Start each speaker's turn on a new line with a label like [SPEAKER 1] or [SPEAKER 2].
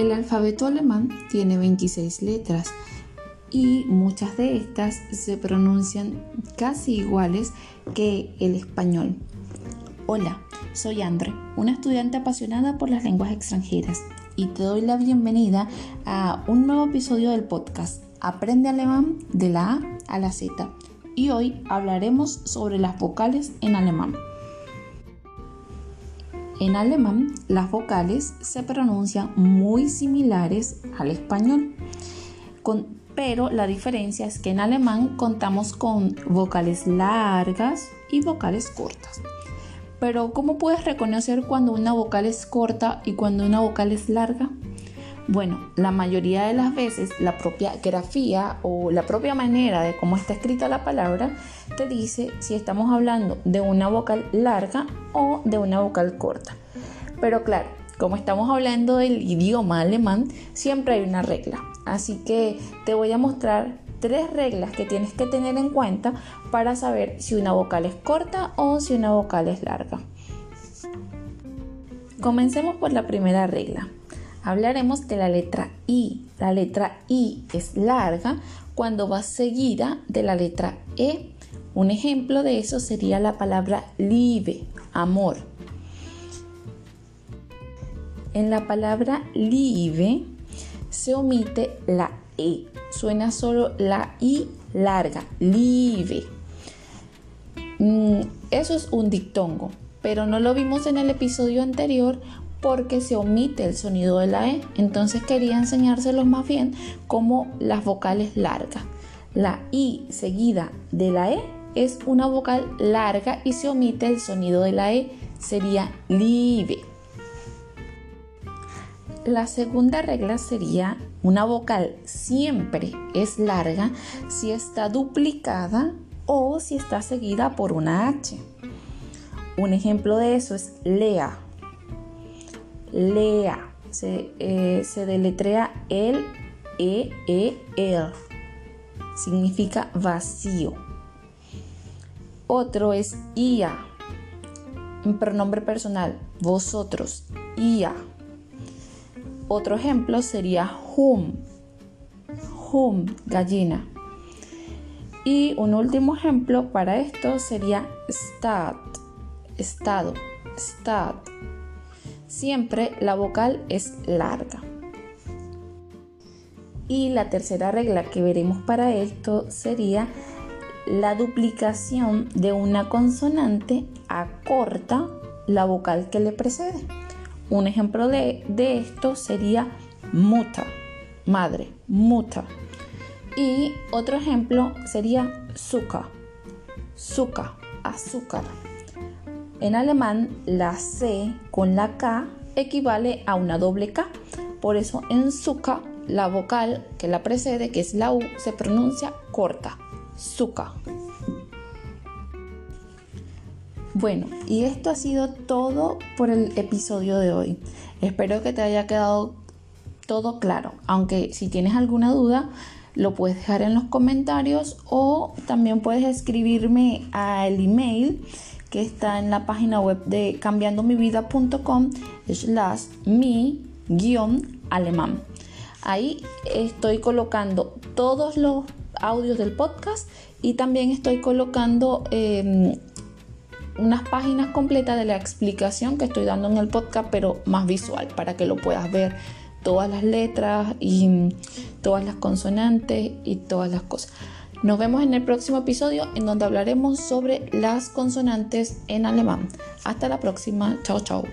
[SPEAKER 1] El alfabeto alemán tiene 26 letras y muchas de estas se pronuncian casi iguales que el español. Hola, soy Andre, una estudiante apasionada por las lenguas extranjeras y te doy la bienvenida a un nuevo episodio del podcast Aprende alemán de la A a la Z y hoy hablaremos sobre las vocales en alemán. En alemán, las vocales se pronuncian muy similares al español, pero la diferencia es que en alemán contamos con vocales largas y vocales cortas. Pero ¿cómo puedes reconocer cuando una vocal es corta y cuando una vocal es larga? Bueno, la mayoría de las veces la propia grafía o la propia manera de cómo está escrita la palabra te dice si estamos hablando de una vocal larga o de una vocal corta. Pero claro, como estamos hablando del idioma alemán, siempre hay una regla. Así que te voy a mostrar tres reglas que tienes que tener en cuenta para saber si una vocal es corta o si una vocal es larga. Comencemos por la primera regla hablaremos de la letra I. La letra I es larga cuando va seguida de la letra E. Un ejemplo de eso sería la palabra Liebe, amor. En la palabra Liebe se omite la E. Suena solo la I larga, Liebe. Mm, eso es un dictongo, pero no lo vimos en el episodio anterior porque se omite el sonido de la E. Entonces quería enseñárselos más bien como las vocales largas. La I seguida de la E es una vocal larga y se omite el sonido de la E. Sería live. La segunda regla sería una vocal siempre es larga si está duplicada o si está seguida por una H. Un ejemplo de eso es lea Lea. Se, eh, deletrea el E, E, el. Significa vacío. Otro es IA. Un pronombre personal. Vosotros. IA. Otro ejemplo sería hum. Hum, gallina. Y un último ejemplo para esto sería stat. Estado. Stat siempre la vocal es larga. Y la tercera regla que veremos para esto sería la duplicación de una consonante acorta la vocal que le precede. Un ejemplo de, esto sería muta, madre, muta. Y otro ejemplo sería suka, suka, azúcar. En alemán, la C con la K equivale a una doble K. Por eso en Zuka, la vocal que la precede, que es la U, se pronuncia corta. Zuka. Bueno, y esto ha sido todo por el episodio de hoy. Espero que te haya quedado todo claro. Aunque si tienes alguna duda, lo puedes dejar en los comentarios o también puedes escribirme al email que está en la página web de cambiandomivida.com slash mi guion alemán. Ahí estoy colocando todos los audios del podcast y también estoy colocando em, unas páginas completas de la explicación que estoy dando en el podcast, pero más visual, para que lo puedas ver todas las letras y todas las consonantes y todas las cosas. Nos vemos en el próximo episodio en donde hablaremos sobre las consonantes en alemán. Hasta la próxima. Chao, chao.